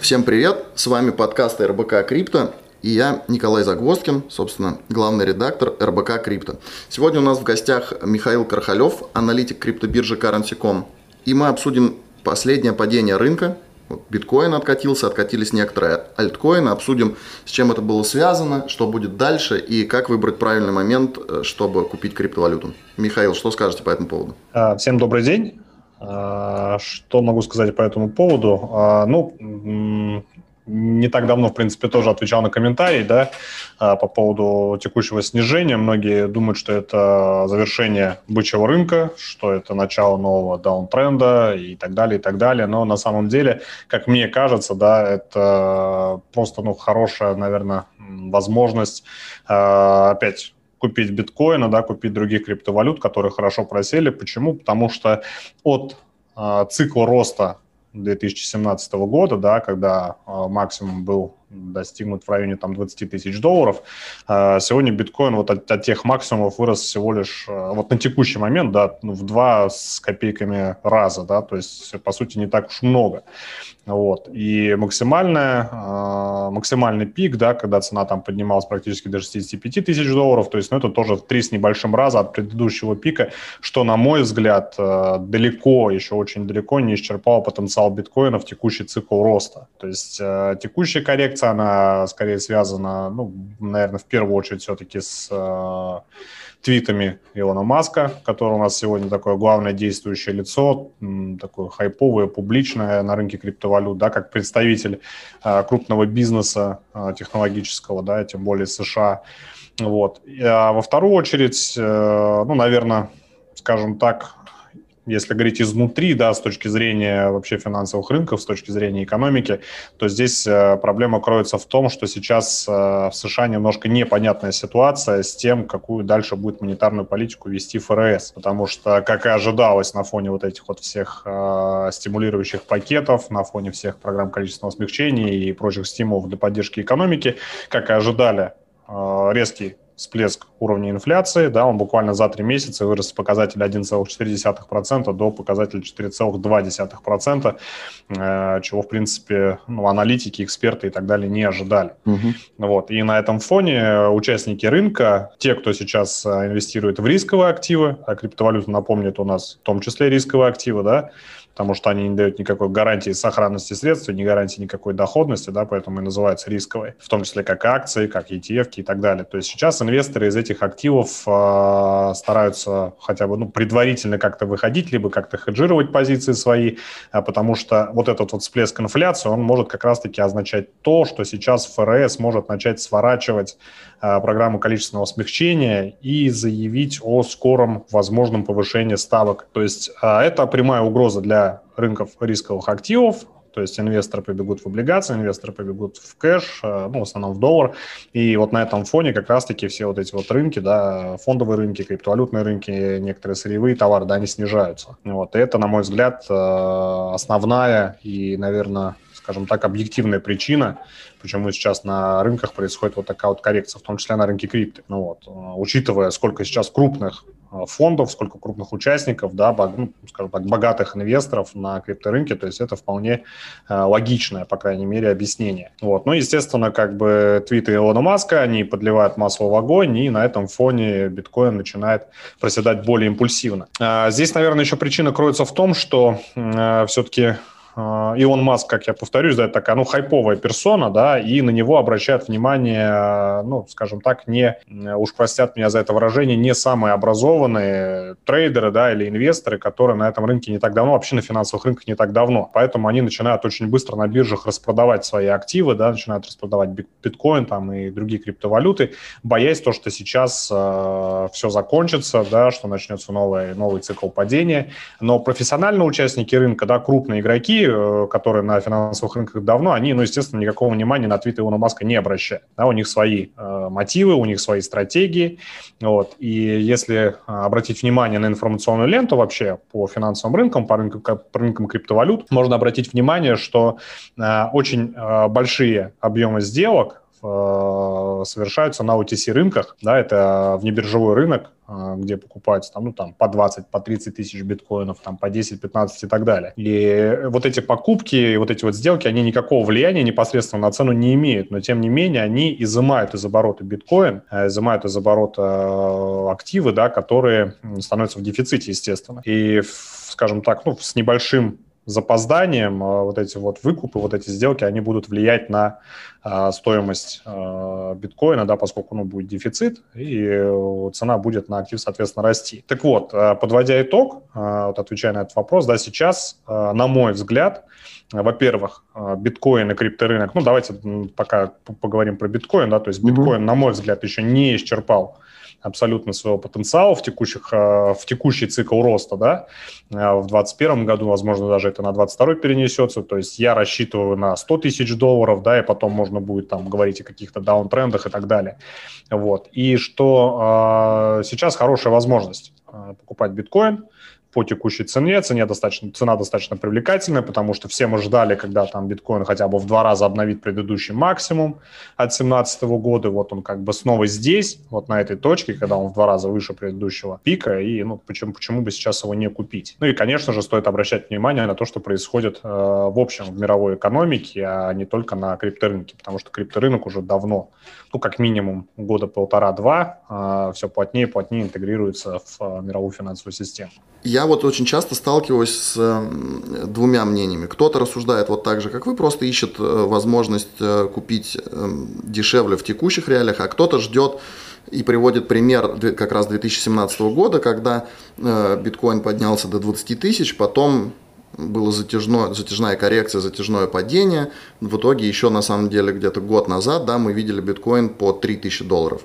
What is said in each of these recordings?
Всем привет, с вами подкаст РБК Крипто, и я Николай Загвоздкин, собственно, главный редактор РБК Крипто. Сегодня у нас в гостях Михаил Кархалев, аналитик криптобиржи Currency.com, и мы обсудим последнее падение рынка. Биткоин откатился, откатились некоторые альткоины, обсудим, с чем это было связано, что будет дальше и как выбрать правильный момент, э, чтобы купить криптовалюту. Михаил, что скажете по этому поводу? А, всем добрый день. А, что могу сказать по этому поводу? А, ну, не так давно, в принципе, тоже отвечал на комментарий, да, а, по поводу текущего снижения. Многие думают, что это завершение бычьего рынка, что это начало нового даунтренда и так далее, и так далее. Но на самом деле, как мне кажется, да, это просто, ну, хорошая, наверное, возможность опять купить биткоина, да, купить других криптовалют, которые хорошо просели. Почему? Потому что от э, цикла роста 2017 года, да, когда э, максимум был достигнут в районе там 20 тысяч долларов. А, сегодня биткоин вот от, от тех максимумов вырос всего лишь э, вот на текущий момент, да, ну, в два с копейками раза, да, то есть, по сути, не так уж много. Вот. И максимальная, а, максимальный пик, да, когда цена там поднималась практически до 65 тысяч долларов, то есть, ну, это тоже в три с небольшим раза от предыдущего пика, что, на мой взгляд, э, далеко, еще очень далеко не исчерпал потенциал биткоина в текущий цикл роста. То есть, э, текущая коррекция коррекция, она скорее связана, ну, наверное, в первую очередь все-таки с э, твитами Илона Маска, который у нас сегодня такое главное действующее лицо, такое хайповое, публичное на рынке криптовалют, да, как представитель э, крупного бизнеса э, технологического, да, тем более США. Вот. А во вторую очередь, э, ну, наверное, скажем так, если говорить изнутри, да, с точки зрения вообще финансовых рынков, с точки зрения экономики, то здесь э, проблема кроется в том, что сейчас э, в США немножко непонятная ситуация с тем, какую дальше будет монетарную политику вести ФРС, потому что, как и ожидалось на фоне вот этих вот всех э, стимулирующих пакетов, на фоне всех программ количественного смягчения и прочих стимулов для поддержки экономики, как и ожидали, резкий всплеск уровня инфляции, да, он буквально за три месяца вырос с показателя 1,4% до показателя 4,2%, э, чего, в принципе, ну, аналитики, эксперты и так далее не ожидали. Угу. Вот. И на этом фоне участники рынка, те, кто сейчас э, инвестирует в рисковые активы, а криптовалюта, напомнит, у нас в том числе рисковые активы, да, потому что они не дают никакой гарантии сохранности средств, не гарантии никакой доходности, да, поэтому и называются рисковые, в том числе как акции, как ETF и так далее. То есть сейчас инвесторы из этих активов э, стараются хотя бы ну, предварительно как-то выходить, либо как-то хеджировать позиции свои, э, потому что вот этот вот всплеск инфляции, он может как раз-таки означать то, что сейчас ФРС может начать сворачивать э, программу количественного смягчения и заявить о скором возможном повышении ставок. То есть э, это прямая угроза для рынков рисковых активов, то есть инвесторы побегут в облигации, инвесторы побегут в кэш, э, ну, в основном в доллар. И вот на этом фоне как раз-таки все вот эти вот рынки, да, фондовые рынки, криптовалютные рынки, некоторые сырьевые товары, да, они снижаются. Вот. И это, на мой взгляд, э, основная и, наверное, скажем так, объективная причина, почему сейчас на рынках происходит вот такая вот коррекция, в том числе на рынке крипты. Ну вот, э, учитывая, сколько сейчас крупных фондов, сколько крупных участников, да, ну, скажем так, богатых инвесторов на крипторынке, то есть это вполне э, логичное, по крайней мере, объяснение. Вот. Ну, естественно, как бы твиты Илона Маска, они подливают масло в огонь, и на этом фоне биткоин начинает проседать более импульсивно. А здесь, наверное, еще причина кроется в том, что э, все-таки Илон Маск, как я повторюсь, да, это такая, ну, хайповая персона, да, и на него обращают внимание, ну, скажем так, не, уж простят меня за это выражение, не самые образованные трейдеры, да, или инвесторы, которые на этом рынке не так давно, вообще на финансовых рынках не так давно. Поэтому они начинают очень быстро на биржах распродавать свои активы, да, начинают распродавать биткоин там и другие криптовалюты, боясь то, что сейчас э, все закончится, да, что начнется новый, новый цикл падения. Но профессиональные участники рынка, да, крупные игроки, Э, которые на финансовых рынках давно, они, ну, естественно, никакого внимания на твит Илона Маска не обращают. Да, у них свои э, мотивы, у них свои стратегии. Вот. И если э, обратить внимание на информационную ленту вообще по финансовым рынкам, по рынкам, по рынкам криптовалют, можно обратить внимание, что э, очень э, большие объемы сделок э, совершаются на OTC рынках, да, это внебиржевой рынок, э, где покупаются там, ну, там по 20, по 30 тысяч биткоинов, там по 10, 15 и так далее. И вот эти покупки, вот эти вот сделки, они никакого влияния непосредственно на цену не имеют, но тем не менее они изымают из оборота биткоин, э, изымают из оборота э, активы, да, которые становятся в дефиците, естественно. И, скажем так, ну, с небольшим запозданием а, вот эти вот выкупы, вот эти сделки, они будут влиять на а, стоимость а, биткоина, да, поскольку ну, будет дефицит, и э, цена будет на актив, соответственно, расти. Так вот, подводя итог, вот отвечая на этот вопрос, да, сейчас, на мой взгляд, во-первых, биткоин и крипторынок, ну, давайте пока поговорим про биткоин, да, то есть биткоин, mm-hmm. на мой взгляд, еще не исчерпал абсолютно своего потенциала в, текущих, э, в текущий цикл роста, да, э, в 2021 году, возможно, даже это на 2022 перенесется, то есть я рассчитываю на 100 тысяч долларов, да, и потом можно будет там говорить о каких-то даунтрендах и так далее, вот, и что э, сейчас хорошая возможность э, покупать биткоин, по текущей цене. Цене достаточно, цена достаточно привлекательная, потому что все мы ждали, когда там биткоин хотя бы в два раза обновит предыдущий максимум от 2017 года. Вот он как бы снова здесь, вот на этой точке, когда он в два раза выше предыдущего пика. И ну, почему, почему бы сейчас его не купить? Ну и, конечно же, стоит обращать внимание на то, что происходит э, в общем в мировой экономике, а не только на крипторынке, потому что крипторынок уже давно, ну как минимум года полтора-два, э, все плотнее и плотнее интегрируется в э, мировую финансовую систему. Я вот очень часто сталкиваюсь с двумя мнениями. Кто-то рассуждает вот так же, как вы, просто ищет э, возможность э, купить эм, дешевле в текущих реалиях, а кто-то ждет и приводит пример как раз 2017 года, когда э, биткоин поднялся до 20 тысяч, потом была затяжное, затяжная коррекция, затяжное падение. В итоге еще на самом деле где-то год назад да, мы видели биткоин по 3000 долларов.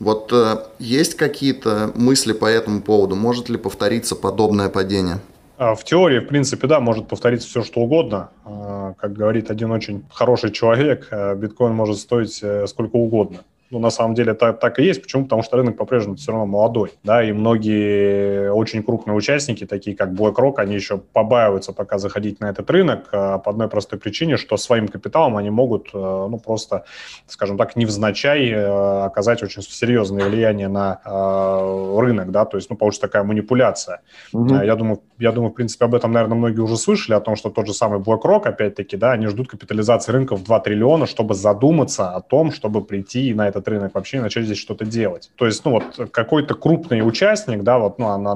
Вот э, есть какие-то мысли по этому поводу? Может ли повториться подобное падение? А, в теории, в принципе, да, может повториться все, что угодно. А, как говорит один очень хороший человек, э, биткоин может стоить э, сколько угодно ну, на самом деле так, так и есть. Почему? Потому что рынок по-прежнему все равно молодой, да, и многие очень крупные участники, такие как BlackRock, они еще побаиваются пока заходить на этот рынок а, по одной простой причине, что своим капиталом они могут, э, ну, просто, скажем так, невзначай э, оказать очень серьезное влияние на э, рынок, да, то есть, ну, получится такая манипуляция. Угу. Я думаю, я думаю, в принципе, об этом, наверное, многие уже слышали, о том, что тот же самый BlackRock, опять-таки, да, они ждут капитализации рынка в 2 триллиона, чтобы задуматься о том, чтобы прийти на этот рынок вообще и начать здесь что-то делать. То есть, ну вот какой-то крупный участник, да, вот, ну, она,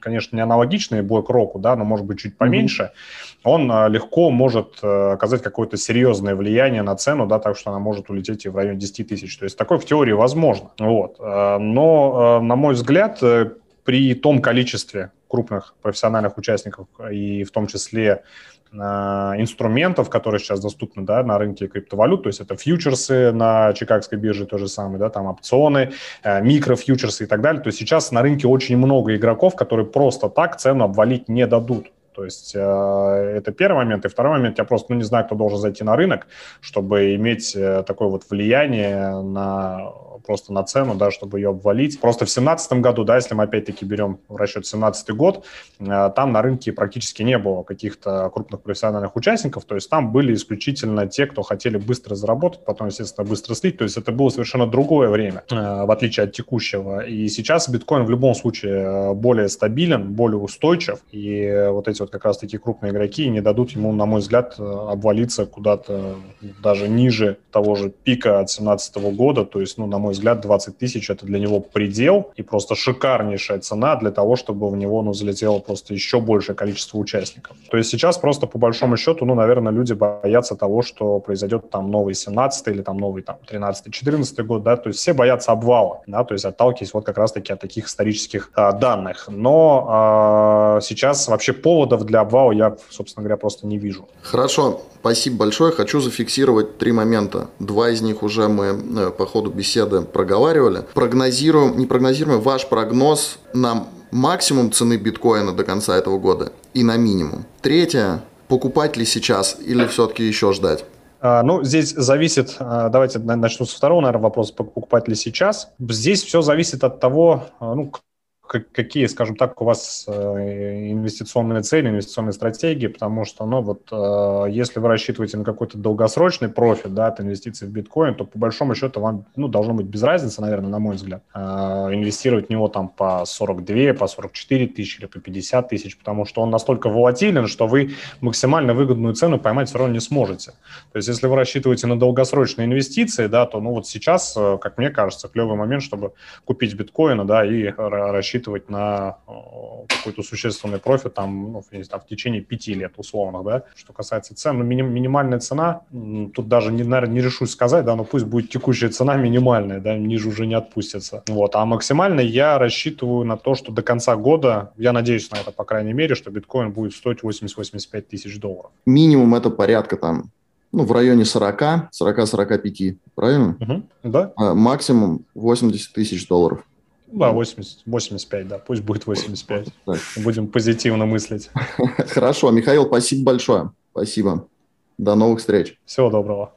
конечно, не аналогичный BlackRock, да, но может быть чуть поменьше, mm-hmm. он а, легко может э, оказать какое-то серьезное влияние на цену, да, так что она может улететь и в районе 10 тысяч. То есть такое в теории возможно. Вот. Э, но, э, на мой взгляд, при том количестве крупных профессиональных участников и в том числе э, инструментов, которые сейчас доступны да, на рынке криптовалют, то есть это фьючерсы на Чикагской бирже, то же самое, да, там опционы, э, микрофьючерсы и так далее. То есть сейчас на рынке очень много игроков, которые просто так цену обвалить не дадут. То есть э, это первый момент. И второй момент, я просто ну, не знаю, кто должен зайти на рынок, чтобы иметь э, такое вот влияние на просто на цену, да, чтобы ее обвалить. Просто в 2017 году, да, если мы опять-таки берем в расчет 2017 год, э, там на рынке практически не было каких-то крупных профессиональных участников, то есть там были исключительно те, кто хотели быстро заработать, потом, естественно, быстро слить, то есть это было совершенно другое время, э, в отличие от текущего. И сейчас биткоин в любом случае э, более стабилен, более устойчив, и вот эти вот как раз такие крупные игроки не дадут ему, на мой взгляд, обвалиться куда-то даже ниже того же пика от 2017 года, то есть, ну, на мой взгляд, 20 тысяч – это для него предел и просто шикарнейшая цена для того, чтобы в него ну, залетело просто еще большее количество участников. То есть сейчас просто по большому счету, ну, наверное, люди боятся того, что произойдет там новый 17 или там новый там 13-14 год, да, то есть все боятся обвала, да, то есть отталкиваясь вот как раз-таки от таких исторических а, данных. Но а, сейчас вообще поводов для обвала я, собственно говоря, просто не вижу. Хорошо, спасибо большое. Хочу зафиксировать три момента. Два из них уже мы э, по ходу беседы проговаривали. Прогнозируем, не прогнозируем, ваш прогноз на максимум цены биткоина до конца этого года и на минимум. Третье, покупать ли сейчас или все-таки еще ждать? А, ну, здесь зависит, а, давайте начну со второго, наверное, вопроса, покупать ли сейчас. Здесь все зависит от того, а, ну, какие, скажем так, у вас э, инвестиционные цели, инвестиционные стратегии, потому что, ну, вот, э, если вы рассчитываете на какой-то долгосрочный профит, да, от инвестиций в биткоин, то по большому счету вам, ну, должно быть без разницы, наверное, на мой взгляд, э, инвестировать в него там по 42, по 44 тысячи или по 50 тысяч, потому что он настолько волатилен, что вы максимально выгодную цену поймать все равно не сможете. То есть, если вы рассчитываете на долгосрочные инвестиции, да, то, ну, вот сейчас, как мне кажется, клевый момент, чтобы купить биткоины, да, и рассчитывать на э, какой-то существенный профит там, ну, в течение пяти лет условно, да. Что касается цен, ну, миним, минимальная цена, тут даже, не, наверное, не решусь сказать, да, но пусть будет текущая цена минимальная, да, ниже уже не отпустится. Вот, а максимально я рассчитываю на то, что до конца года, я надеюсь на это, по крайней мере, что биткоин будет стоить 80-85 тысяч долларов. Минимум это порядка там ну, в районе 40, 40-45, правильно? Угу, да. А максимум 80 тысяч долларов. Да, 80, 85, да, пусть будет 85. Так. Будем позитивно мыслить. Хорошо, Михаил, спасибо большое. Спасибо. До новых встреч. Всего доброго.